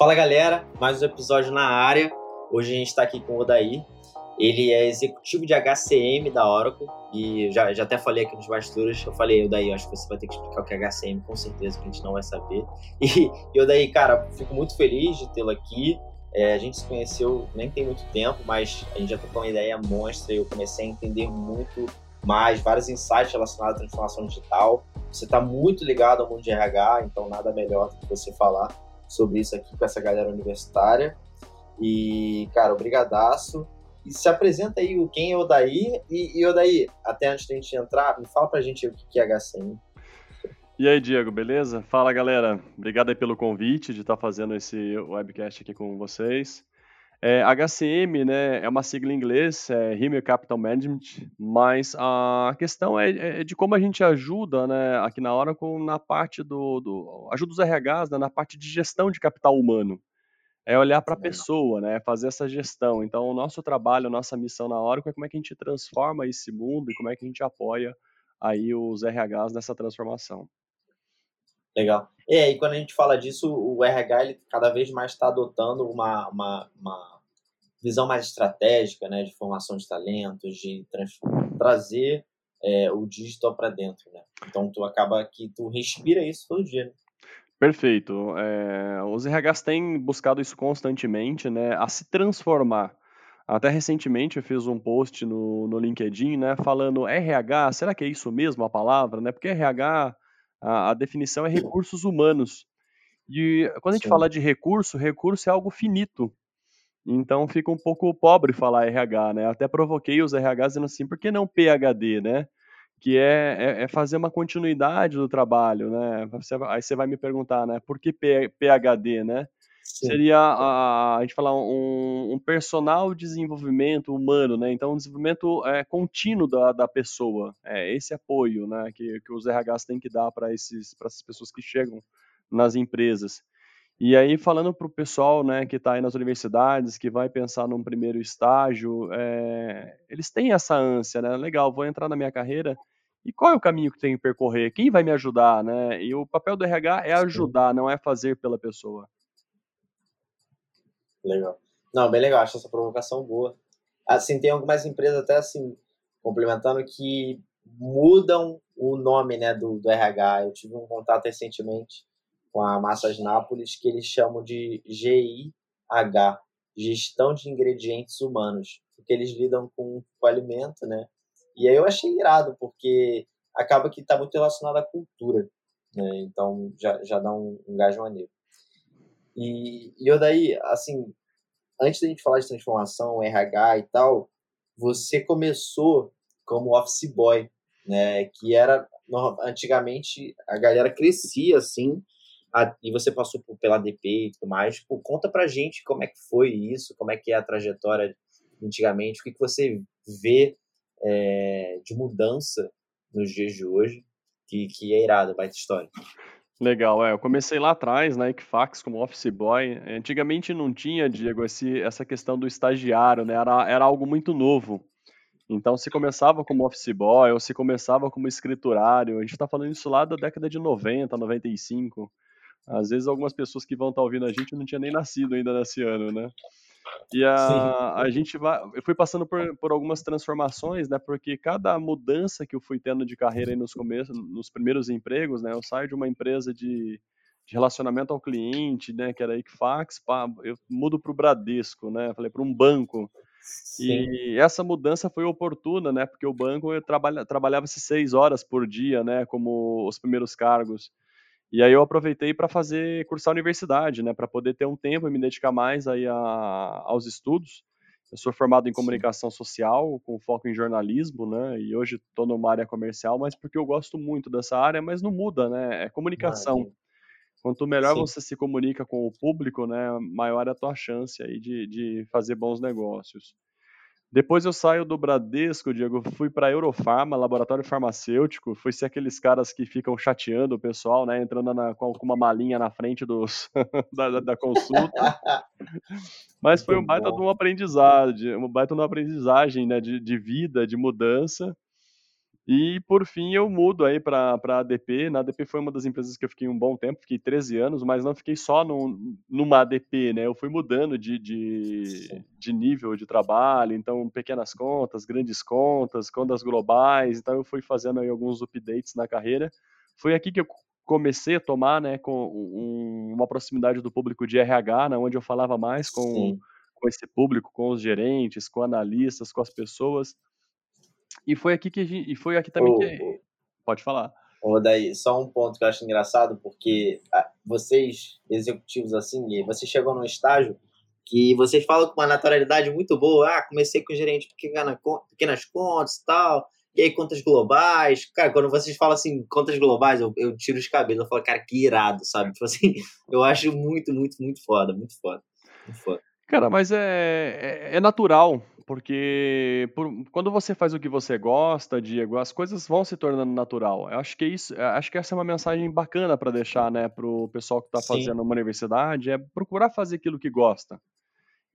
Fala galera, mais um episódio na área. Hoje a gente está aqui com o Odaí. Ele é executivo de HCM da Oracle e já, já até falei aqui nos bastidores. Eu falei, Odaí, acho que você vai ter que explicar o que é HCM, com certeza, que a gente não vai saber. E, e Odaí, cara, fico muito feliz de tê-lo aqui. É, a gente se conheceu nem tem muito tempo, mas a gente já trocou uma ideia monstra e eu comecei a entender muito mais, vários insights relacionados à transformação digital. Você está muito ligado ao mundo de RH, então nada melhor do que você falar sobre isso aqui com essa galera universitária. E, cara, obrigadaço. E se apresenta aí quem é o Odaí. E, e Odaí, até antes da gente entrar, me fala pra gente o que é HCM. E aí, Diego, beleza? Fala, galera. Obrigado aí pelo convite de estar fazendo esse webcast aqui com vocês. É, HCM, né, é uma sigla em inglês, é Human Capital Management, mas a questão é, é, de como a gente ajuda, né, aqui na Oracle na parte do, do ajuda os RHs, né, na parte de gestão de capital humano. É olhar para a pessoa, né, fazer essa gestão. Então, o nosso trabalho, a nossa missão na Oracle é como é que a gente transforma esse mundo e como é que a gente apoia aí os RHs nessa transformação. Legal. E aí, quando a gente fala disso, o RH ele cada vez mais está adotando uma, uma, uma, visão mais estratégica, né, de formação de talentos, de trazer é, o digital para dentro, né? Então, tu acaba que tu respira isso todo dia, né? Perfeito. É, os RHs têm buscado isso constantemente, né, a se transformar. Até recentemente eu fiz um post no, no LinkedIn, né, falando RH, será que é isso mesmo a palavra, né? Porque RH a, a definição é recursos humanos. E quando a gente Sim. fala de recurso, recurso é algo finito. Então fica um pouco pobre falar RH, né? Até provoquei os RHs dizendo assim, por que não PHD, né? Que é, é, é fazer uma continuidade do trabalho, né? Você, aí você vai me perguntar, né? Por que PHD, né? Sim. Seria a, a gente falar um, um, personal desenvolvimento humano, né? Então, um desenvolvimento é, contínuo da, da pessoa, é esse apoio, né? Que, que os RHs têm que dar para essas pessoas que chegam nas empresas. E aí, falando para o pessoal né, que está aí nas universidades, que vai pensar num primeiro estágio, é, eles têm essa ânsia, né? Legal, vou entrar na minha carreira, e qual é o caminho que tenho que percorrer? Quem vai me ajudar, né? E o papel do RH é ajudar, não é fazer pela pessoa. Legal. Não, bem legal, acho essa provocação boa. Assim, tem algumas empresas até assim, complementando, que mudam o nome né, do, do RH. Eu tive um contato recentemente com a Massas Nápoles que eles chamam de GIH, Gestão de Ingredientes Humanos, porque eles lidam com o alimento, né? E aí eu achei irado, porque acaba que está muito relacionado à cultura, né? Então já, já dá um, um gás maneiro. E, e eu daí, assim, antes da gente falar de transformação, RH e tal, você começou como office boy, né? Que era antigamente a galera crescia assim, a, e você passou por, pela DP e tudo mais. Tipo, conta pra gente como é que foi isso, como é que é a trajetória antigamente, o que, que você vê é, de mudança nos dias de hoje, que, que é irado, baita história. Legal, é. Eu comecei lá atrás na Equifax como office boy. Antigamente não tinha, Diego, esse, essa questão do estagiário, né? Era, era algo muito novo. Então, se começava como office boy ou se começava como escriturário, a gente está falando isso lá da década de 90, 95. Às vezes, algumas pessoas que vão estar tá ouvindo a gente não tinham nem nascido ainda nesse ano, né? E a, a gente vai, eu fui passando por, por algumas transformações, né? Porque cada mudança que eu fui tendo de carreira aí nos começos, nos primeiros empregos, né? Eu saio de uma empresa de, de relacionamento ao cliente, né? Que era Equifax, pá, eu mudo para o Bradesco, né? Falei para um banco. Sim. E essa mudança foi oportuna, né? Porque o banco eu trabalha, trabalhava-se seis horas por dia, né? Como os primeiros cargos. E aí eu aproveitei para fazer cursar a universidade, né, para poder ter um tempo e me dedicar mais aí a, aos estudos. Eu sou formado em comunicação Sim. social, com foco em jornalismo, né, e hoje estou numa área comercial, mas porque eu gosto muito dessa área, mas não muda, né, é comunicação. Quanto melhor Sim. você se comunica com o público, né, maior é a tua chance aí de, de fazer bons negócios. Depois eu saio do Bradesco, Diego, fui para a Eurofarma, laboratório farmacêutico, fui ser aqueles caras que ficam chateando o pessoal, né, entrando na, com, uma malinha na frente dos, da, da, consulta. Mas foi um baita de uma aprendizagem, uma baita de uma aprendizagem, né, de, de vida, de mudança. E por fim eu mudo aí para a ADP. Na ADP foi uma das empresas que eu fiquei um bom tempo, fiquei 13 anos, mas não fiquei só no, numa ADP, né? Eu fui mudando de, de, de, nível de trabalho, então pequenas contas, grandes contas, contas globais, então eu fui fazendo aí alguns updates na carreira. Foi aqui que eu comecei a tomar, né, com um, uma proximidade do público de RH, né, onde eu falava mais com, com esse público, com os gerentes, com analistas, com as pessoas. E foi aqui que gente, e foi aqui também que pode falar. Ô, daí, só um ponto que eu acho engraçado, porque vocês, executivos assim, vocês chegam num estágio que vocês falam com uma naturalidade muito boa. Ah, comecei com gerente pequenas contas e tal. E aí, contas globais. Cara, quando vocês falam assim, contas globais, eu, eu tiro os cabelos. Eu falo, cara, que irado, sabe? Tipo assim, eu acho muito, muito, muito foda. Muito foda. Muito foda. Cara, mas é, é, é natural, porque por, quando você faz o que você gosta, Diego, as coisas vão se tornando natural. Eu acho que isso, acho que essa é uma mensagem bacana para deixar, né, pro pessoal que está fazendo uma universidade, é procurar fazer aquilo que gosta.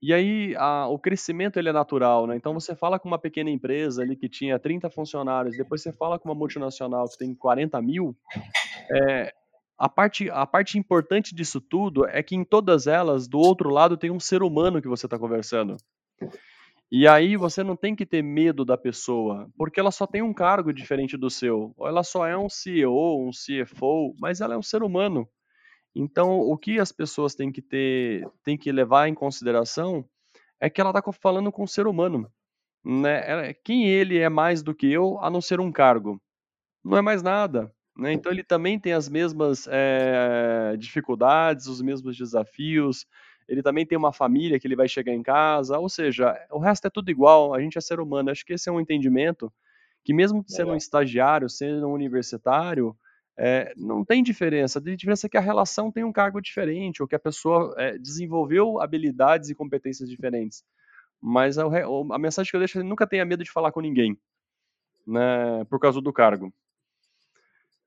E aí a, o crescimento ele é natural, né? Então você fala com uma pequena empresa ali que tinha 30 funcionários, depois você fala com uma multinacional que tem 40 mil, é, a parte, a parte importante disso tudo é que em todas elas, do outro lado, tem um ser humano que você está conversando. E aí você não tem que ter medo da pessoa, porque ela só tem um cargo diferente do seu. Ou ela só é um CEO, um CFO, mas ela é um ser humano. Então, o que as pessoas têm que ter, têm que levar em consideração é que ela está falando com um ser humano. Né? Quem ele é mais do que eu, a não ser um cargo? Não é mais nada. Né? Então ele também tem as mesmas é, dificuldades, os mesmos desafios. Ele também tem uma família que ele vai chegar em casa, ou seja, o resto é tudo igual. A gente é ser humano. Acho que esse é um entendimento que mesmo sendo um estagiário, sendo um universitário, é, não tem diferença. A diferença é que a relação tem um cargo diferente, ou que a pessoa é, desenvolveu habilidades e competências diferentes. Mas a, a mensagem que eu deixo é nunca tenha medo de falar com ninguém, né, por causa do cargo.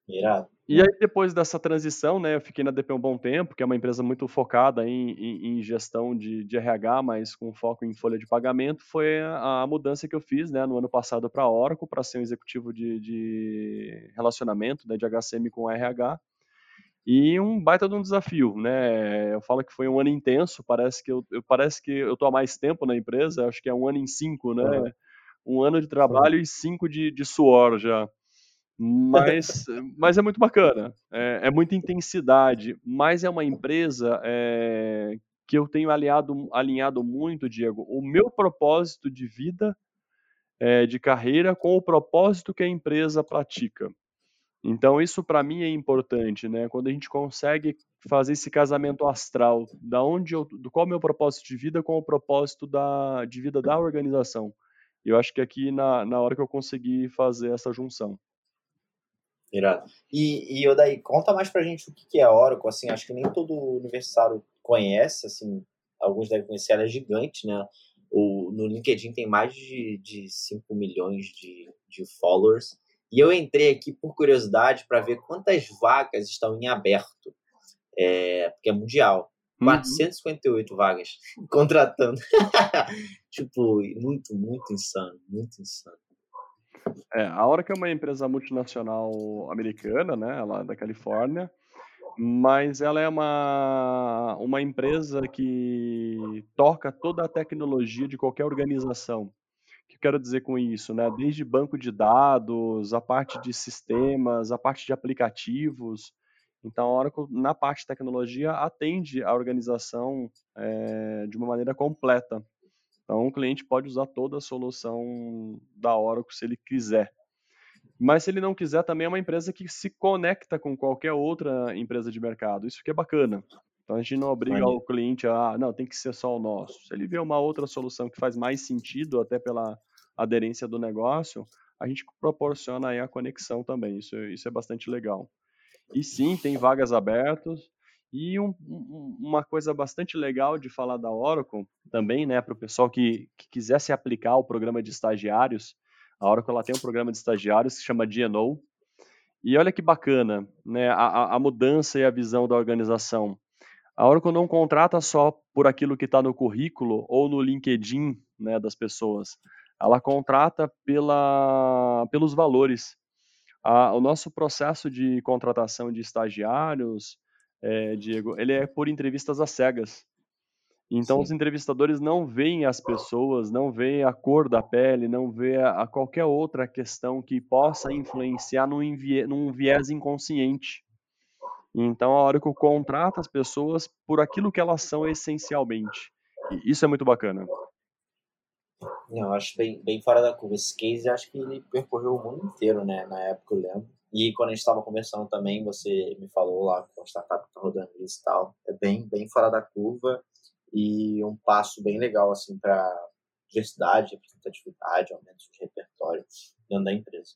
Irado. E aí, depois dessa transição, né, eu fiquei na DP um bom tempo, que é uma empresa muito focada em, em, em gestão de, de, RH, mas com foco em folha de pagamento, foi a, a mudança que eu fiz né, no ano passado para a Oracle, para ser um executivo de, de relacionamento, né, de HCM com RH. E um baita de um desafio, né? Eu falo que foi um ano intenso, parece que eu, eu parece que eu tô há mais tempo na empresa, acho que é um ano em cinco, né? Uhum. Um ano de trabalho e cinco de, de suor já. Mas, mas é muito bacana, é, é, muita intensidade, mas é uma empresa é, que eu tenho aliado, alinhado muito, Diego, o meu propósito de vida, é, de carreira, com o propósito que a empresa pratica. Então, isso para mim é importante, né? Quando a gente consegue fazer esse casamento astral, da onde eu, do qual é o meu propósito de vida com o propósito da, de vida da organização. Eu acho que aqui na, na hora que eu consegui fazer essa junção. Irado. E, e daí conta mais pra gente o que é Oracle, assim, acho que nem todo universitário conhece, assim, alguns devem conhecer, ela é gigante, né? O, no LinkedIn tem mais de, de 5 milhões de, de followers. E eu entrei aqui por curiosidade para ver quantas vagas estão em aberto, é, porque é mundial. 458 uhum. vagas contratando. tipo, muito, muito insano, muito insano. É, a Oracle é uma empresa multinacional americana, né, ela é da Califórnia, mas ela é uma, uma empresa que toca toda a tecnologia de qualquer organização. O que eu quero dizer com isso? Né? Desde banco de dados, a parte de sistemas, a parte de aplicativos. Então, a Oracle, na parte de tecnologia, atende a organização é, de uma maneira completa. Então, o cliente pode usar toda a solução da Oracle se ele quiser. Mas se ele não quiser, também é uma empresa que se conecta com qualquer outra empresa de mercado. Isso que é bacana. Então a gente não obriga o cliente a, ah, não, tem que ser só o nosso. Se ele vê uma outra solução que faz mais sentido, até pela aderência do negócio, a gente proporciona aí a conexão também. Isso, isso é bastante legal. E sim, tem vagas abertas. E um, um, uma coisa bastante legal de falar da Oracle também, né, para o pessoal que, que quisesse aplicar o programa de estagiários, a Oracle ela tem um programa de estagiários que se chama GNO. E olha que bacana, né, a, a mudança e a visão da organização. A Oracle não contrata só por aquilo que está no currículo ou no LinkedIn né, das pessoas. Ela contrata pela, pelos valores. a, o nosso processo de contratação de estagiários, é, Diego, ele é por entrevistas às cegas. Então, Sim. os entrevistadores não veem as pessoas, não veem a cor da pele, não veem a, a qualquer outra questão que possa influenciar num, num viés inconsciente. Então, a eu contrato as pessoas por aquilo que elas são essencialmente. E isso é muito bacana. Eu acho bem, bem fora da curva. Esse case, acho que ele percorreu o mundo inteiro, né? Na época, eu lembro. E quando a gente estava conversando também, você me falou lá com a startup que tá rodando isso e tal. É bem, bem fora da curva e um passo bem legal, assim, para diversidade, representatividade, aumento de repertório dentro da empresa.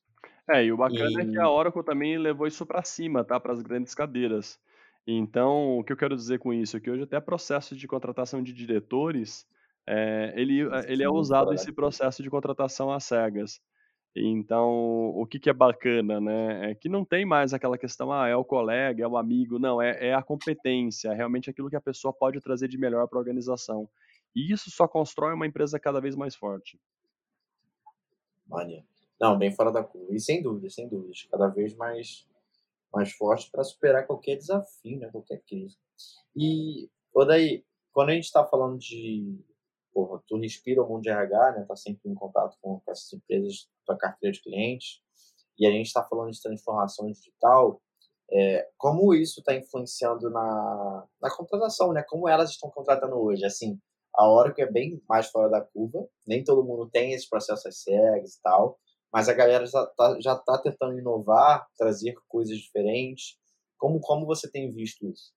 É, e o bacana e... é que a Oracle também levou isso para cima, tá? Para as grandes cadeiras. Então, o que eu quero dizer com isso é que hoje até processo de contratação de diretores, é, ele, ele é usado esse processo de contratação às cegas. Então, o que, que é bacana, né? É que não tem mais aquela questão, ah, é o colega, é o amigo, não, é, é a competência, é realmente aquilo que a pessoa pode trazer de melhor para a organização. E isso só constrói uma empresa cada vez mais forte. Mania. Não, bem fora da curva. E sem dúvida, sem dúvida. Cada vez mais, mais forte para superar qualquer desafio, né? qualquer crise. E, daí, quando a gente está falando de. Porra, tu respira o mundo de RH, né? Tá sempre em contato com, essas empresas, tua carteira de clientes. E a gente está falando de transformação digital. É, como isso está influenciando na, na contratação, né? Como elas estão contratando hoje? Assim, a Oracle é bem mais fora da curva. Nem todo mundo tem esse processo às cegas e tal mas a galera já está já tá tentando inovar, trazer coisas diferentes. Como, como você tem visto isso?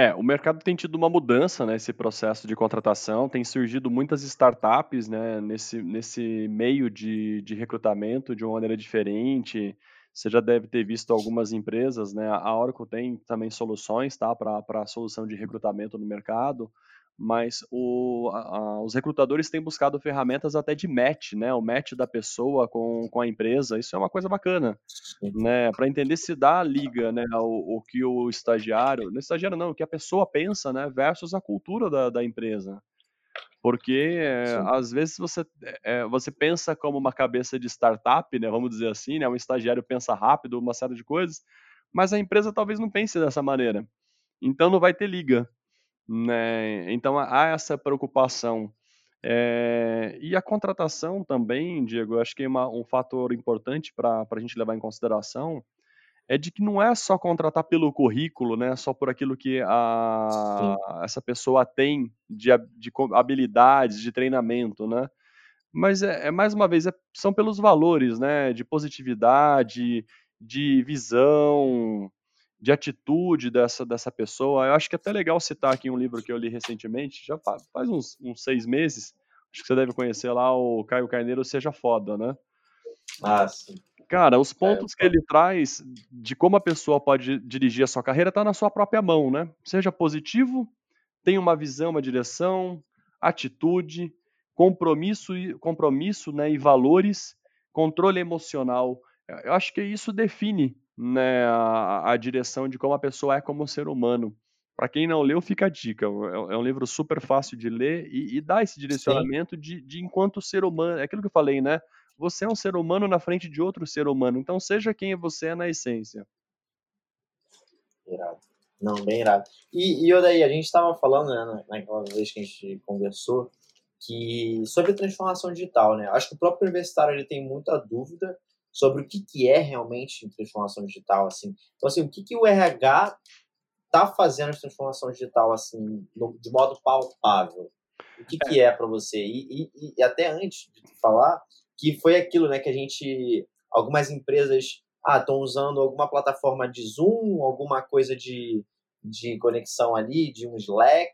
É, o mercado tem tido uma mudança nesse processo de contratação, tem surgido muitas startups né, nesse, nesse meio de, de recrutamento de uma maneira diferente. Você já deve ter visto algumas empresas, né? A Oracle tem também soluções tá, para a solução de recrutamento no mercado mas o, a, os recrutadores têm buscado ferramentas até de match, né? O match da pessoa com, com a empresa, isso é uma coisa bacana, né? Para entender se dá a liga, né? O, o que o estagiário, não estagiário não, o que a pessoa pensa, né? Versus a cultura da, da empresa. Porque é, às vezes você, é, você pensa como uma cabeça de startup, né? Vamos dizer assim, né? Um estagiário pensa rápido, uma série de coisas, mas a empresa talvez não pense dessa maneira. Então não vai ter liga, né? Então há essa preocupação. É, e a contratação também, Diego, eu acho que é uma, um fator importante para a gente levar em consideração é de que não é só contratar pelo currículo, né? Só por aquilo que a, essa pessoa tem de, de habilidades, de treinamento, né? Mas é, é mais uma vez, é, são pelos valores, né? De positividade, de visão, de atitude dessa, dessa pessoa. Eu acho que é até legal citar aqui um livro que eu li recentemente, já faz, uns, uns, seis meses. Acho que você deve conhecer lá o Caio Carneiro Seja Foda, né? Ah, sim. Cara, os pontos que ele traz de como a pessoa pode dirigir a sua carreira está na sua própria mão, né? Seja positivo, tenha uma visão, uma direção, atitude, compromisso, compromisso né, e valores, controle emocional. Eu acho que isso define né, a, a, direção de como a pessoa é como ser humano. Para quem não leu, fica a dica. É, é, um livro super fácil de ler e, e dá esse direcionamento de, de, enquanto ser humano. É aquilo que eu falei, né? Você é um ser humano na frente de outro ser humano. Então, seja quem você é na essência. Irado. Não, bem irado. E, e daí, a gente estava falando, né, naquela vez que a gente conversou, que sobre transformação digital, né? Acho que o próprio universitário ele tem muita dúvida sobre o que, que é realmente transformação digital, assim. Então, assim, o que, que o RH está fazendo de transformação digital, assim, no, de modo palpável? O que, que é para você? E, e, e, até antes de falar, que foi aquilo, né, que a gente, algumas empresas, ah, estão usando alguma plataforma de Zoom, alguma coisa de, de conexão ali, de um Slack,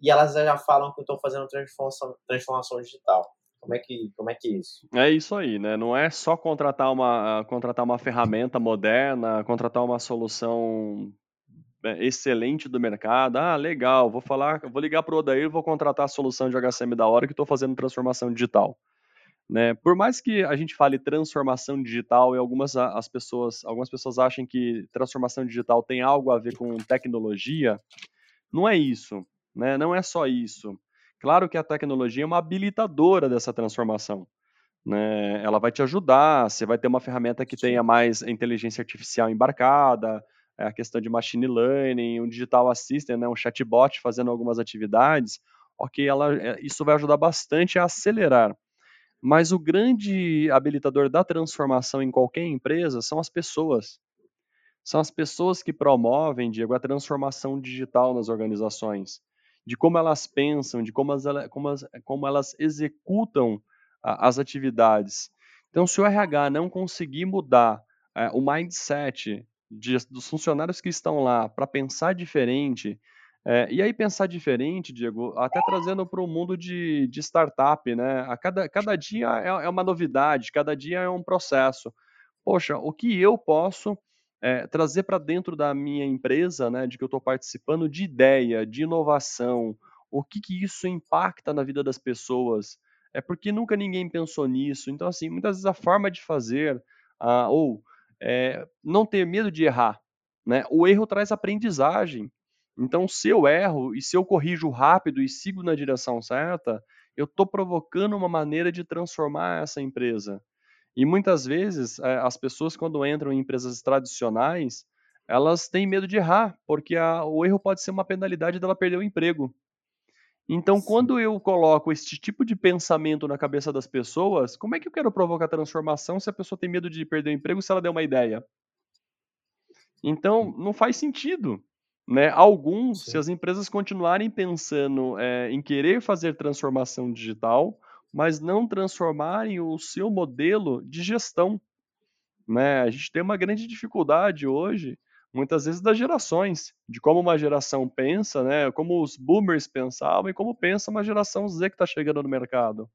e elas já falam que estão fazendo transformação, transformação digital. Como é que, como é que é isso? É isso aí, né? Não é só contratar uma, contratar uma ferramenta moderna, contratar uma solução é, excelente do mercado. Ah, legal, vou falar, vou ligar para o Odair vou contratar a solução de HCM da hora que estou fazendo transformação digital. Né? Por mais que a gente fale transformação digital e algumas as pessoas, algumas pessoas acham que transformação digital tem algo a ver com tecnologia, não é isso, né? Não é só isso. Claro que a tecnologia é uma habilitadora dessa transformação. né? Ela vai te ajudar, você vai ter uma ferramenta que tenha mais inteligência artificial embarcada, é, a questão de machine learning, um digital assistant, né, um chatbot fazendo algumas atividades, ok, ela, é, isso vai ajudar bastante a acelerar. Mas o grande habilitador da transformação em qualquer empresa são as pessoas. São as pessoas que promovem, Diego, a transformação digital nas organizações, de como elas pensam, de como, as, como, as, como elas executam a, as atividades. Então, se o RH não conseguir mudar é, o mindset de, dos funcionários que estão lá para pensar diferente, é, e aí pensar diferente, Diego, até trazendo para o mundo de, de, startup, né? A cada, cada dia é, é, uma novidade, cada dia é um processo. Poxa, o que eu posso é, trazer para dentro da minha empresa, né, de que eu estou participando, de ideia, de inovação, o que, que isso impacta na vida das pessoas? É porque nunca ninguém pensou nisso. Então, assim, muitas vezes a forma de fazer, ah, ou é, não ter medo de errar, né? O erro traz aprendizagem. Então, se eu erro e se eu corrijo rápido e sigo na direção certa, eu estou provocando uma maneira de transformar essa empresa. E muitas vezes, eh, as pessoas, quando entram em empresas tradicionais, elas têm medo de errar, porque a, o erro pode ser uma penalidade dela perder o emprego. Então, Sim. quando eu coloco esse tipo de pensamento na cabeça das pessoas, como é que eu quero provocar transformação se a pessoa tem medo de perder o emprego se ela der uma ideia? Então, não faz sentido. Né? Alguns, Sim. se as empresas continuarem pensando é, em querer fazer transformação digital, mas não transformarem o seu modelo de gestão. Né? A gente tem uma grande dificuldade hoje, muitas vezes, das gerações, de como uma geração pensa, né? como os boomers pensavam e como pensa uma geração Z que está chegando no mercado.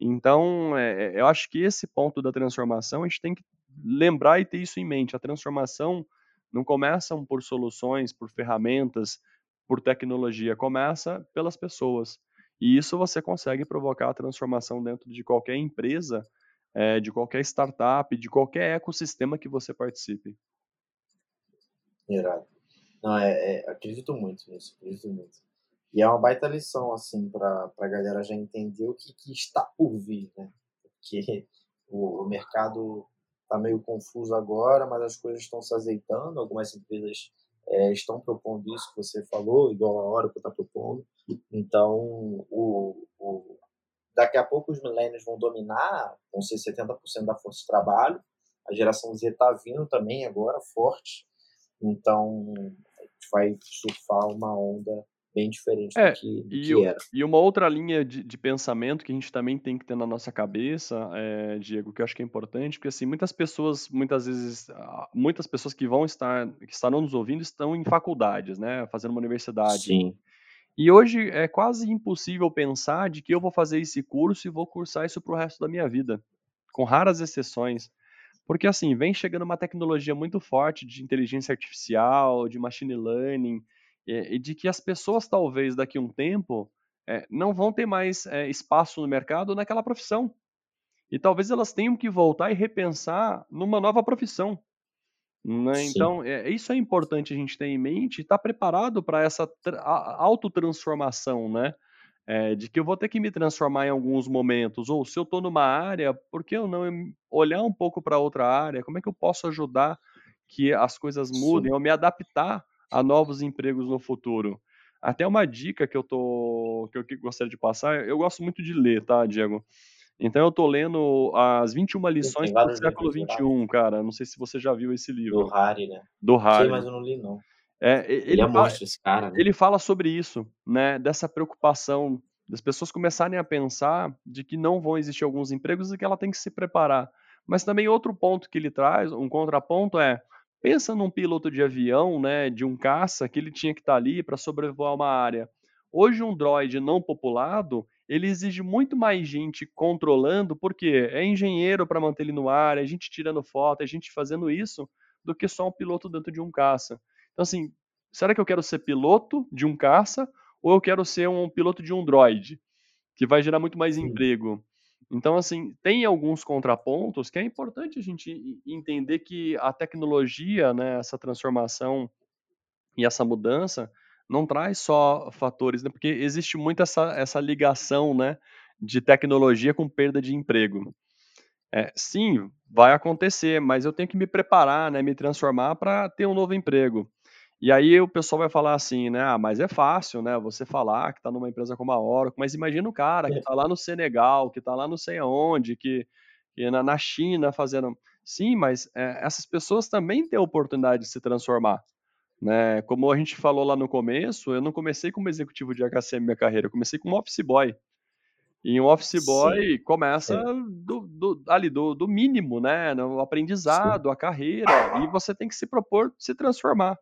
Então, é, eu acho que esse ponto da transformação a gente tem que lembrar e ter isso em mente. A transformação não começam por soluções, por ferramentas, por tecnologia, começa pelas pessoas. E isso você consegue provocar a transformação dentro de qualquer empresa, é, de qualquer startup, de qualquer ecossistema que você participe. Irado. Não, é, é, acredito muito nisso, acredito muito. E é uma baita lição, assim, para a galera já entender o que, que, está por vir, né? Porque o, o mercado está meio confuso agora, mas as coisas estão se azeitando. Algumas empresas é, estão propondo isso que você falou, igual a Oracle está propondo. Então, o, o, daqui a pouco os milênios vão dominar, vão ser 70% da força de trabalho. A geração Z está vindo também agora, forte. Então, a gente vai surfar uma onda bem diferente é, do que, do e, que era. E uma outra linha de, de, pensamento que a gente também tem que ter na nossa cabeça, é, Diego, que eu acho que é importante, porque assim, muitas pessoas, muitas vezes, muitas pessoas que vão estar, que estarão nos ouvindo, estão em faculdades, né, fazendo uma universidade. Sim. E hoje é quase impossível pensar de que eu vou fazer esse curso e vou cursar isso para o resto da minha vida, com raras exceções. Porque assim, vem chegando uma tecnologia muito forte de inteligência artificial, de machine learning, e de que as pessoas talvez daqui a um tempo é, não vão ter mais é, espaço no mercado naquela profissão. E talvez elas tenham que voltar e repensar numa nova profissão. Né? Então, é, isso é importante a gente ter em mente e estar tá preparado para essa autotransformação, né? É, de que eu vou ter que me transformar em alguns momentos, ou se eu estou numa área, por que eu não olhar um pouco para outra área? Como é que eu posso ajudar que as coisas mudem, Sim. ou me adaptar a novos empregos no futuro. Até uma dica que eu tô que eu gostaria de passar, eu gosto muito de ler, tá, Diego? Então eu tô lendo as 21 lições do século XXI, cara. Não sei se você já viu esse livro. Do Harry, né? Do Harry. Sei, mas eu não li, não. É, ele, ele é fala, cara, né? Ele fala sobre isso, né? Dessa preocupação das pessoas começarem a pensar de que não vão existir alguns empregos e que ela tem que se preparar. Mas também outro ponto que ele traz, um contraponto é Pensa num piloto de avião, né, de um caça, que ele tinha que estar tá ali para sobrevoar uma área. Hoje, um droid não populado, ele exige muito mais gente controlando, porque é engenheiro para manter ele no ar, é gente tirando foto, é gente fazendo isso, do que só um piloto dentro de um caça. Então, assim, será que eu quero ser piloto de um caça ou eu quero ser um piloto de um droid? Que vai gerar muito mais Sim. emprego. Então, assim, tem alguns contrapontos que é importante a gente entender que a tecnologia, né, essa transformação e essa mudança não traz só fatores, né, porque existe muito essa, essa ligação, né, de tecnologia com perda de emprego. É, sim, vai acontecer, mas eu tenho que me preparar, né, me transformar para ter um novo emprego. E aí o pessoal vai falar assim, né? Ah, mas é fácil, né? Você falar que está numa empresa como a Oracle, mas imagina o cara que está lá no Senegal, que está lá não sei aonde, que, que na, na China fazendo. Sim, mas é, essas pessoas também têm a oportunidade de se transformar. Né? Como a gente falou lá no começo, eu não comecei como executivo de HCM minha carreira, eu comecei como office boy. E um office boy sim, começa do, do, ali do, do, mínimo, né? No aprendizado, sim. a carreira, e você tem que se propor se transformar.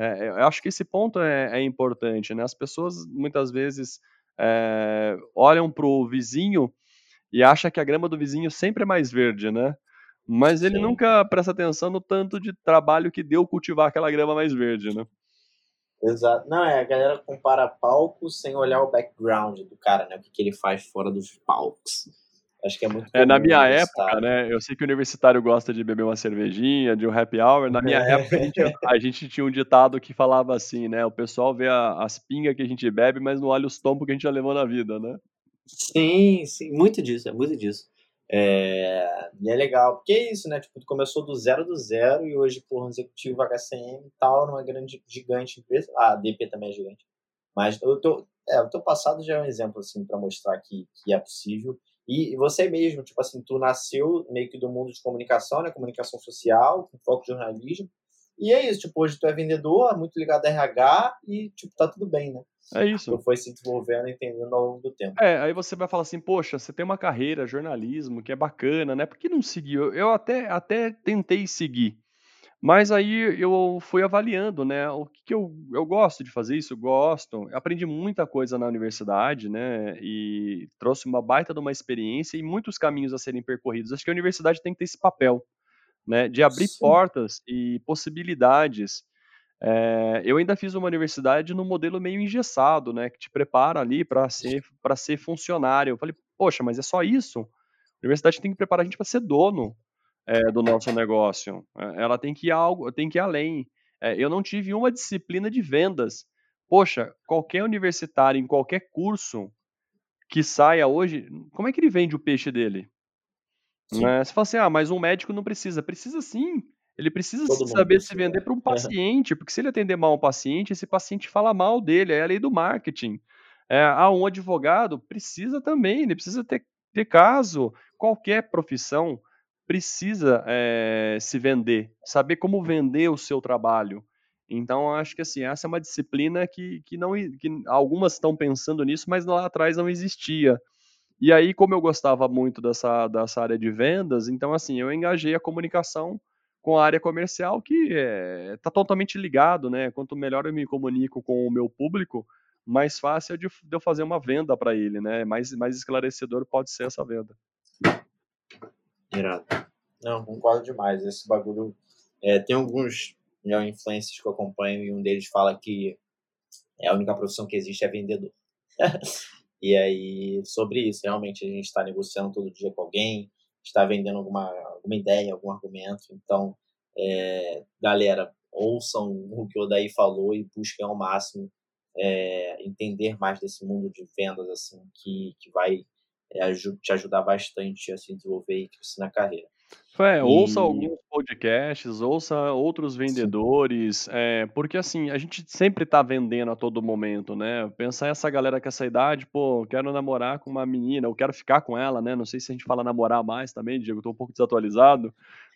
É, eu acho que esse ponto é, é, importante, né? As pessoas muitas vezes é, olham para o vizinho e acham que a grama do vizinho sempre é mais verde, né? Mas ele Sim. nunca presta atenção no tanto de trabalho que deu cultivar aquela grama mais verde, né? Exato. Não, é, a galera compara palcos sem olhar o background do cara, né? O que, que ele faz fora dos palcos. Acho que é muito É, na minha época, né? Eu sei que o universitário gosta de beber uma cervejinha, de um happy hour. Na minha é. época, a gente, a gente, tinha um ditado que falava assim, né? O pessoal vê a, as pingas que a gente bebe, mas não olha os tombos que a gente já levou na vida, né? Sim, sim. Muito disso, é muito disso. É, e é legal, porque é isso, né? Tipo, tu começou do zero do zero e hoje, por um executivo HCM e tal, numa grande, gigante empresa. Ah, a DP também é gigante. Mas o teu, é, o teu passado já é um exemplo, assim, para mostrar que, que é possível. E você mesmo, tipo assim, tu nasceu meio que do mundo de comunicação, né? Comunicação social, com foco em jornalismo. E é isso, tipo, hoje tu é vendedor, muito ligado a RH e, tipo, tá tudo bem, né? É isso. Tu foi se desenvolvendo e entendendo ao longo do tempo. É, aí você vai falar assim, poxa, você tem uma carreira, jornalismo, que é bacana, né? Por que não seguiu? Eu até, até tentei seguir. Mas aí eu fui avaliando, né? O que, que eu, eu gosto de fazer isso, eu gosto. Aprendi muita coisa na universidade, né? E trouxe uma baita de uma experiência e muitos caminhos a serem percorridos. Acho que a universidade tem que ter esse papel, né? De abrir Sim. portas e possibilidades é, eu ainda fiz uma universidade no modelo meio engessado, né, que te prepara ali para ser para ser funcionário. Eu falei, poxa, mas é só isso? A universidade tem que preparar a gente para ser dono é, do nosso negócio. É, ela tem que ir algo, tem que ir além. eu não tive uma disciplina de vendas. Poxa, qualquer universitário em qualquer curso que saia hoje, como é que ele vende o peixe dele? Né? Você fala assim, ah, mas um médico não precisa. Precisa sim. Ele precisa Todo saber se vender para um paciente, porque se ele atender mal um paciente, esse paciente fala mal dele, é a lei do marketing. É, ah, um advogado precisa também, ele precisa ter, ter caso. Qualquer profissão precisa é, se vender, saber como vender o seu trabalho. Então, acho que assim, essa é uma disciplina que, que não que algumas estão pensando nisso, mas lá atrás não existia. E aí, como eu gostava muito dessa, dessa área de vendas, então assim, eu engajei a comunicação com a área comercial que está é, tá totalmente ligado, né? Quanto melhor eu me comunico com o meu público, mais fácil é de, de eu fazer uma venda para ele, né? Mais, mais esclarecedor pode ser essa venda. Irado. Não, concordo demais. Esse bagulho. É, tem alguns né, influencers que eu acompanho e um deles fala que é a única profissão que existe é vendedor. e aí, sobre isso, realmente a gente está negociando todo dia com alguém, está vendendo alguma, alguma ideia, algum argumento. Então, é, galera, ouçam o que o Daí falou e busquem ao máximo é, entender mais desse mundo de vendas, assim, que, que vai te ajudar bastante a se desenvolver e crescer na carreira. É, e... ouça alguns podcasts, ouça outros vendedores, é, porque assim, a gente sempre tá vendendo a todo momento, né? Pensar essa galera com essa idade, pô, quero namorar com uma menina, eu quero ficar com ela, né? Não sei se a gente fala namorar mais também, Diego, tô um pouco desatualizado,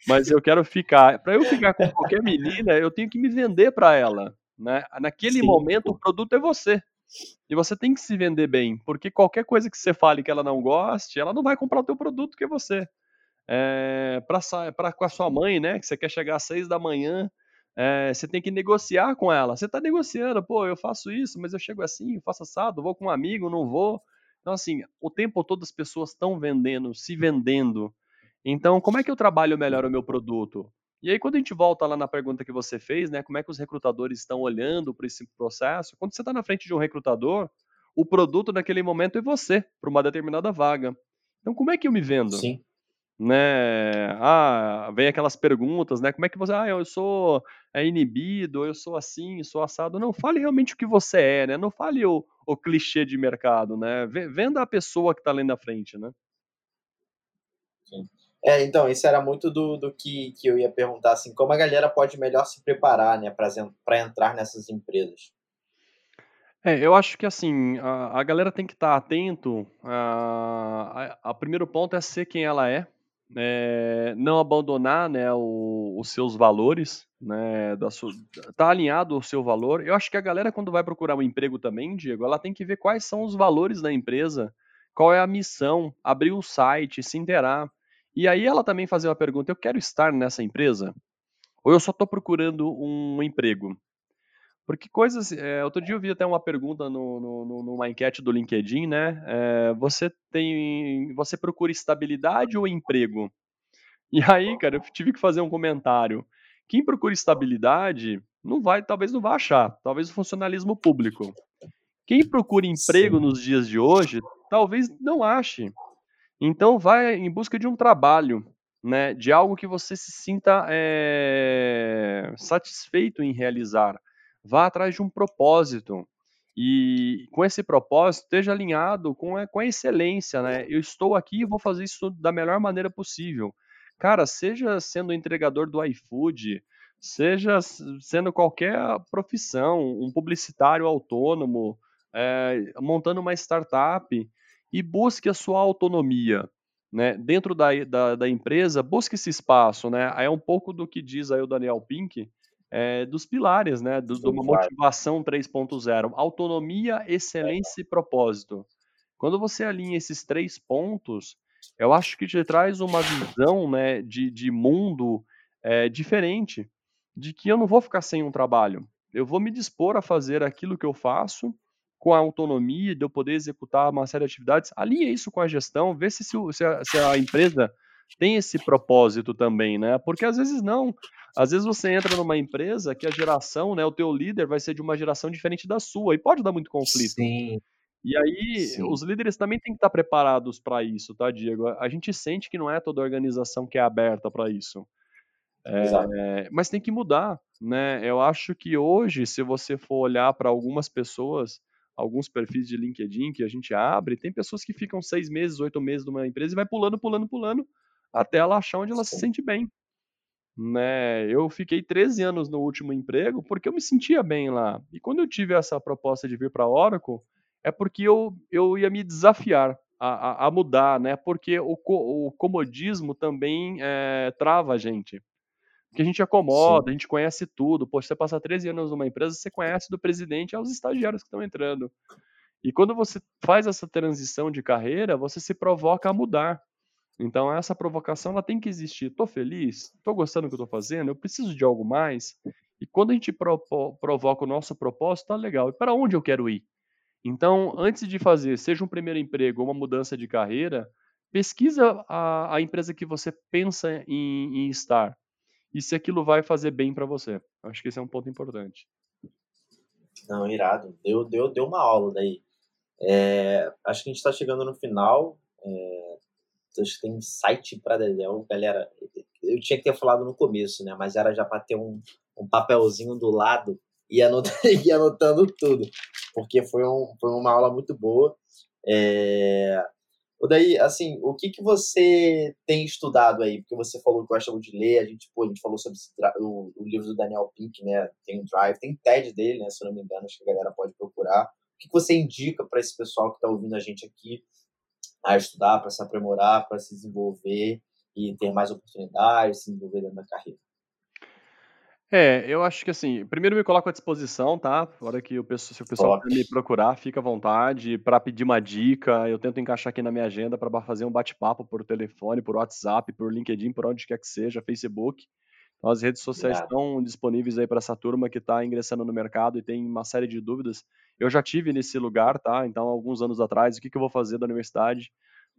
mas eu quero ficar. Para eu ficar com qualquer menina, eu tenho que me vender para ela, né? Naquele Sim. momento, o produto é você. E você tem que se vender bem, porque qualquer coisa que você fale que ela não goste, ela não vai comprar o teu produto que você é, para com a sua mãe, né? Que você quer chegar às seis da manhã, é, você tem que negociar com ela. Você está negociando, pô, eu faço isso, mas eu chego assim, faço assado, vou com um amigo, não vou. Então, assim, o tempo todo as pessoas estão vendendo, se vendendo. Então, como é que eu trabalho melhor o meu produto? E aí, quando a gente volta lá na pergunta que você fez, né? Como é que os recrutadores estão olhando para esse processo? Quando você está na frente de um recrutador, o produto naquele momento é você, para uma determinada vaga. Então, como é que eu me vendo? Sim né? Ah, vem aquelas perguntas, né? Como é que você, ah, eu sou é, inibido, eu sou assim, sou assado. Não, fale realmente o que você é, né? Não fale o, o clichê de mercado, né? Venda a pessoa que está ali na frente, né? Sim. É, então, isso era muito do, do que, que eu ia perguntar, assim, como a galera pode melhor se preparar, né, para entrar nessas empresas. É, eu acho que assim, a, a galera tem que estar tá atento. A, a, a, primeiro ponto é ser quem ela é, é não abandonar né, o, os seus valores, né, da sua, tá alinhado ao seu valor. Eu acho que a galera quando vai procurar um emprego também, Diego, ela tem que ver quais são os valores da empresa, qual é a missão, abrir o site, se interar. E aí ela também fazer uma pergunta: eu quero estar nessa empresa? Ou eu só estou procurando um emprego? Porque coisas. É, outro dia eu vi até uma pergunta no, no, numa enquete do LinkedIn, né? É, você tem. Você procura estabilidade ou emprego? E aí, cara, eu tive que fazer um comentário. Quem procura estabilidade não vai, talvez não vá achar. Talvez o funcionalismo público. Quem procura emprego Sim. nos dias de hoje, talvez não ache. Então vai em busca de um trabalho, né? De algo que você se sinta é, satisfeito em realizar vá atrás de um propósito. E com esse propósito, esteja alinhado com a, com a excelência, né? Eu estou aqui e vou fazer isso da melhor maneira possível. Cara, seja sendo entregador do iFood, seja sendo qualquer profissão, um publicitário autônomo, é, montando uma startup, e busque a sua autonomia. Né? Dentro da, da, da, empresa, busque esse espaço. Né? É um pouco do que diz aí o Daniel Pink, é, dos pilares, né, do, de uma motivação 3.0, autonomia, excelência e propósito. Quando você alinha esses três pontos, eu acho que te traz uma visão, né, de, de mundo é, diferente, de que eu não vou ficar sem um trabalho, eu vou me dispor a fazer aquilo que eu faço com a autonomia de eu poder executar uma série de atividades, alinha isso com a gestão, vê se, se, a, se a empresa tem esse propósito também, né? Porque às vezes não. Às vezes você entra numa empresa que a geração, né, o teu líder vai ser de uma geração diferente da sua e pode dar muito conflito. Sim. E aí, Sim. os líderes também têm que estar preparados para isso, tá, Diego? A gente sente que não é toda organização que é aberta para isso. É, mas tem que mudar, né? Eu acho que hoje, se você for olhar para algumas pessoas, alguns perfis de LinkedIn que a gente abre, tem pessoas que ficam seis meses, oito meses numa empresa e vai pulando, pulando, pulando, até ela achar onde ela Sim. se sente bem né? Eu fiquei 13 anos no último emprego porque eu me sentia bem lá. E quando eu tive essa proposta de vir para a Oracle, é porque eu, eu ia me desafiar a, a, a mudar, né? Porque o, o comodismo também é, trava a gente. Porque a gente acomoda, Sim. a gente conhece tudo. Poxa, você passa 13 anos numa empresa, você conhece do presidente aos estagiários que estão entrando. E quando você faz essa transição de carreira, você se provoca a mudar. Então essa provocação ela tem que existir. Estou feliz? Estou gostando do que estou fazendo? Eu preciso de algo mais? E quando a gente provoca o nosso propósito, tá legal. E para onde eu quero ir? Então, antes de fazer, seja um primeiro emprego ou uma mudança de carreira, pesquisa a, a empresa que você pensa em, em, estar e se aquilo vai fazer bem para você. Acho que esse é um ponto importante. Não, irado. Deu, deu, deu uma aula daí. É, acho que a gente está chegando no final. É, acho que tem site para Dedéu, galera. Eu tinha que ter falado no começo, né? Mas era já para ter um, um papelzinho do lado e anotando, e anotando tudo, porque foi, um, foi uma aula muito boa. É... Daí, assim, o que, que você tem estudado aí? Porque você falou que gosta muito de ler, a gente, pô, a gente falou sobre o, o, livro do Daniel Pink, né? Tem o Drive, tem TED dele, né? Se eu não me engano, acho que a galera pode procurar. O que, que você indica para esse pessoal que está ouvindo a gente aqui a estudar, para se aprimorar, para se desenvolver e ter mais oportunidades, se desenvolver dentro da carreira. É, eu acho que assim, primeiro me coloco à disposição, tá? Hora que o pessoal, se o pessoal me procurar, fica à vontade para pedir uma dica. Eu tento encaixar aqui na minha agenda para fazer um bate-papo por telefone, por WhatsApp, por LinkedIn, por onde quer que seja, Facebook. Então, as redes sociais estão disponíveis aí para essa turma que está ingressando no mercado e tem uma série de dúvidas. Eu já tive nesse lugar, tá? Então, alguns anos atrás, o que, que eu vou fazer da universidade?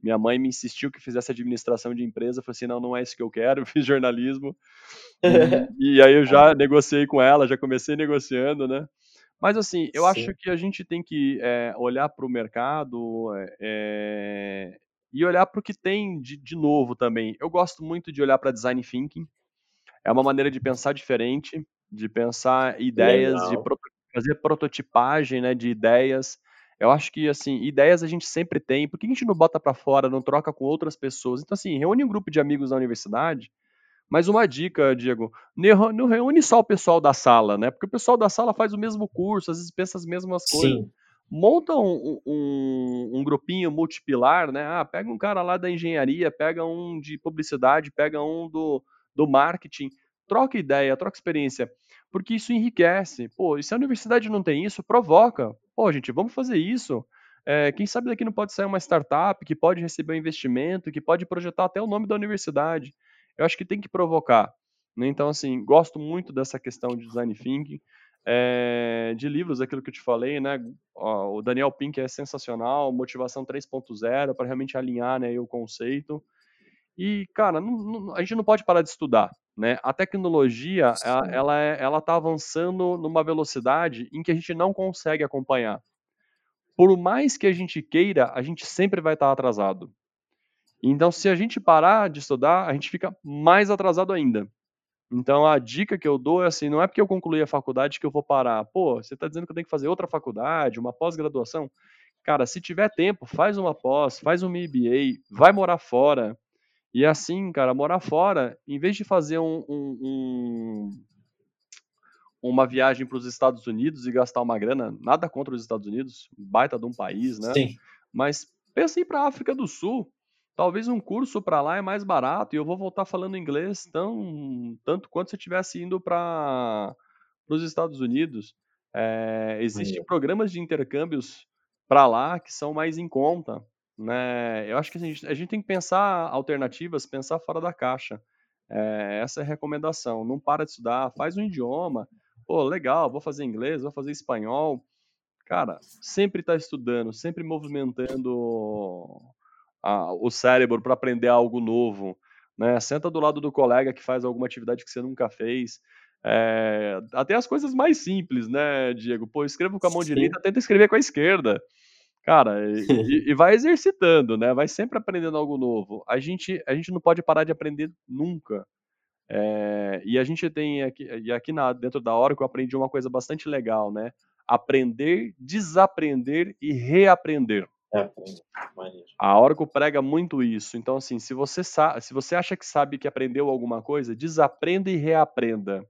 Minha mãe me insistiu que fizesse administração de empresa. Eu falei assim: não, não é isso que eu quero. Eu fiz jornalismo. e, e, aí eu já negociei com ela, já comecei negociando, né? Mas assim, eu Sim. acho que a gente tem que é, olhar para o mercado é, e olhar para o que tem de, de novo também. Eu gosto muito de olhar para design thinking é uma maneira de pensar diferente, de pensar ideias, Legal. de fazer prototipagem né, de ideias. Eu acho que, assim, ideias a gente sempre tem, por que a gente não bota para fora, não troca com outras pessoas? Então, assim, reúne um grupo de amigos na universidade, mas uma dica, Diego, não reúne só o pessoal da sala, né? Porque o pessoal da sala faz o mesmo curso, às vezes pensa as mesmas coisas. Sim. Monta um, um, um, grupinho multipilar, né? Ah, pega um cara lá da engenharia, pega um de publicidade, pega um do, do marketing, troca ideia, troca experiência, porque isso enriquece. Pô, e se a universidade não tem isso, provoca. Pô, gente, vamos fazer isso. É, quem sabe daqui não pode sair uma startup que pode receber um investimento, que pode projetar até o nome da universidade eu acho que tem que provocar. Né? Então, assim, gosto muito dessa questão de design thinking. É, de livros, aquilo que eu te falei, né? o Daniel Pink é sensacional, motivação 3.0 para realmente alinhar né, o conceito. E, cara, não, não, a gente não pode parar de estudar. Né? A tecnologia, ela, ela, é, ela tá avançando numa velocidade em que a gente não consegue acompanhar. Por mais que a gente queira, a gente sempre vai estar atrasado. Então, se a gente parar de estudar, a gente fica mais atrasado ainda. Então, a dica que eu dou é assim: não é porque eu concluí a faculdade que eu vou parar. Pô, você está dizendo que eu tenho que fazer outra faculdade, uma pós-graduação? Cara, se tiver tempo, faz uma pós, faz um MBA, vai morar fora. E assim, cara, morar fora, em vez de fazer um, um, um uma viagem para os Estados Unidos e gastar uma grana, nada contra os Estados Unidos, baita de um país, né? Sim. Mas pensa em ir para a África do Sul. Talvez um curso para lá é mais barato e eu vou voltar falando inglês tão tanto quanto se estivesse indo para os Estados Unidos. É, existem programas de intercâmbios para lá que são mais em conta. Né? Eu acho que a gente, a gente tem que pensar alternativas, pensar fora da caixa. É, essa é a recomendação. Não para de estudar, faz um idioma. Pô, legal, vou fazer inglês, vou fazer espanhol. Cara, sempre está estudando, sempre movimentando a, o cérebro para aprender algo novo. Né? Senta do lado do colega que faz alguma atividade que você nunca fez. É, até as coisas mais simples, né, Diego? Pô, escrevo com a mão Sim. direita, tenta escrever com a esquerda. Cara, e, e, vai exercitando, né? Vai sempre aprendendo algo novo. A gente, a gente não pode parar de aprender nunca. É, e a gente tem aqui, e aqui na, dentro da hora que eu aprendi uma coisa bastante legal, né? Aprender, desaprender e reaprender. É, a Oracle prega muito isso. Então, assim, se você, se você acha que sabe que aprendeu alguma coisa, desaprenda e reaprenda.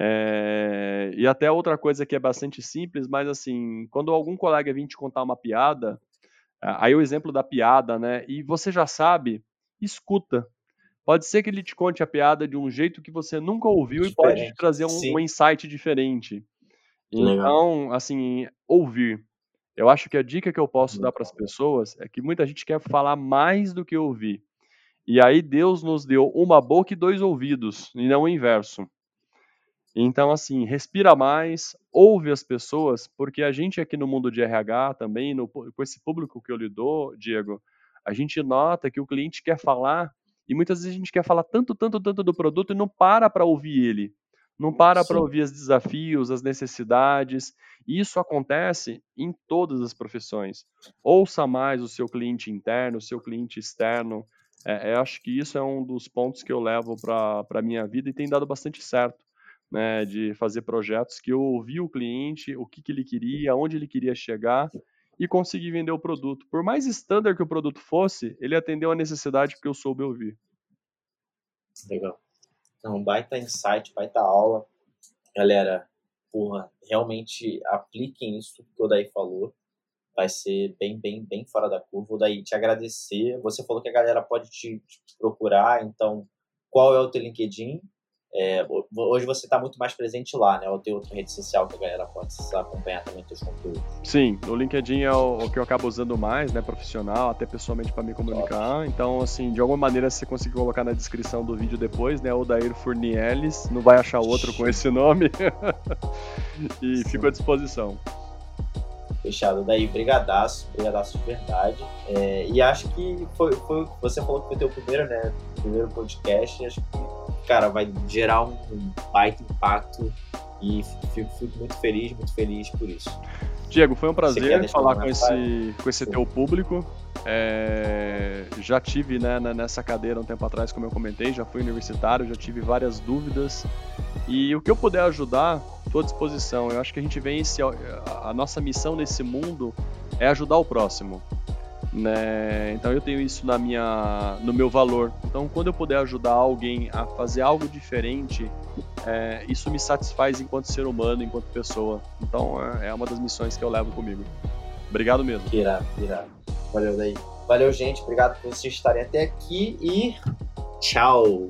É... E até outra coisa que é bastante simples, mas assim, quando algum colega vir te contar uma piada, aí o exemplo da piada, né? E você já sabe, escuta. Pode ser que ele te conte a piada de um jeito que você nunca ouviu diferente. e pode te trazer um, um insight diferente. Legal. Então, assim, ouvir. Eu acho que a dica que eu posso dar para as pessoas é que muita gente quer falar mais do que ouvir. E aí Deus nos deu uma boca e dois ouvidos, e não o inverso. Então, assim, respira mais, ouve as pessoas, porque a gente aqui no mundo de RH também, no, com esse público que eu lido, Diego, a gente nota que o cliente quer falar, e muitas vezes a gente quer falar tanto, tanto, tanto do produto e não para para ouvir ele. Não para para ouvir os desafios, as necessidades. Isso acontece em todas as profissões. Ouça mais o seu cliente interno, o seu cliente externo. É, eu acho que isso é um dos pontos que eu levo para a minha vida e tem dado bastante certo. Né, de fazer projetos que eu ouvi o cliente, o que, que ele queria, onde ele queria chegar e consegui vender o produto. Por mais standard que o produto fosse, ele atendeu a necessidade porque eu soube ouvir. Legal. Então, baita insight, baita aula. Galera, porra, realmente apliquem isso que o Daí falou. Vai ser bem, bem, bem fora da curva. O Daí, te agradecer. Você falou que a galera pode te, te procurar, então qual é o teu LinkedIn? É, hoje você está muito mais presente lá, né? Ou tem outra rede social que a galera pode acompanhar também teus conteúdos? Sim, o LinkedIn é o, o, que eu acabo usando mais, né? Profissional, até pessoalmente para me comunicar. Então, assim, de alguma maneira você conseguir colocar na descrição do vídeo depois, né? O Dair Furnieles, não vai achar outro com esse nome. e Sim. fico à disposição. Fechado. Daí, brigadaço, brigadaço de verdade. É, e acho que foi, foi, você falou que foi teu primeiro, né? Primeiro podcast, acho que cara, vai gerar um baita impacto e fico, fico muito feliz, muito feliz por isso. Diego, foi um prazer falar com esse, com esse teu público. É, já tive né, nessa cadeira um tempo atrás, como eu comentei, já fui universitário, já tive várias dúvidas. E o que eu puder ajudar, Estou à disposição. Eu acho que a gente vem a nossa missão nesse mundo é ajudar o próximo. Né? Então eu tenho isso na minha, no meu valor. Então quando eu puder ajudar alguém a fazer algo diferente, é, isso me satisfaz enquanto ser humano, enquanto pessoa. Então é, é uma das missões que eu levo comigo. Obrigado mesmo. Que irado. Valeu daí. Valeu, gente. Obrigado por vocês estarem até aqui e tchau.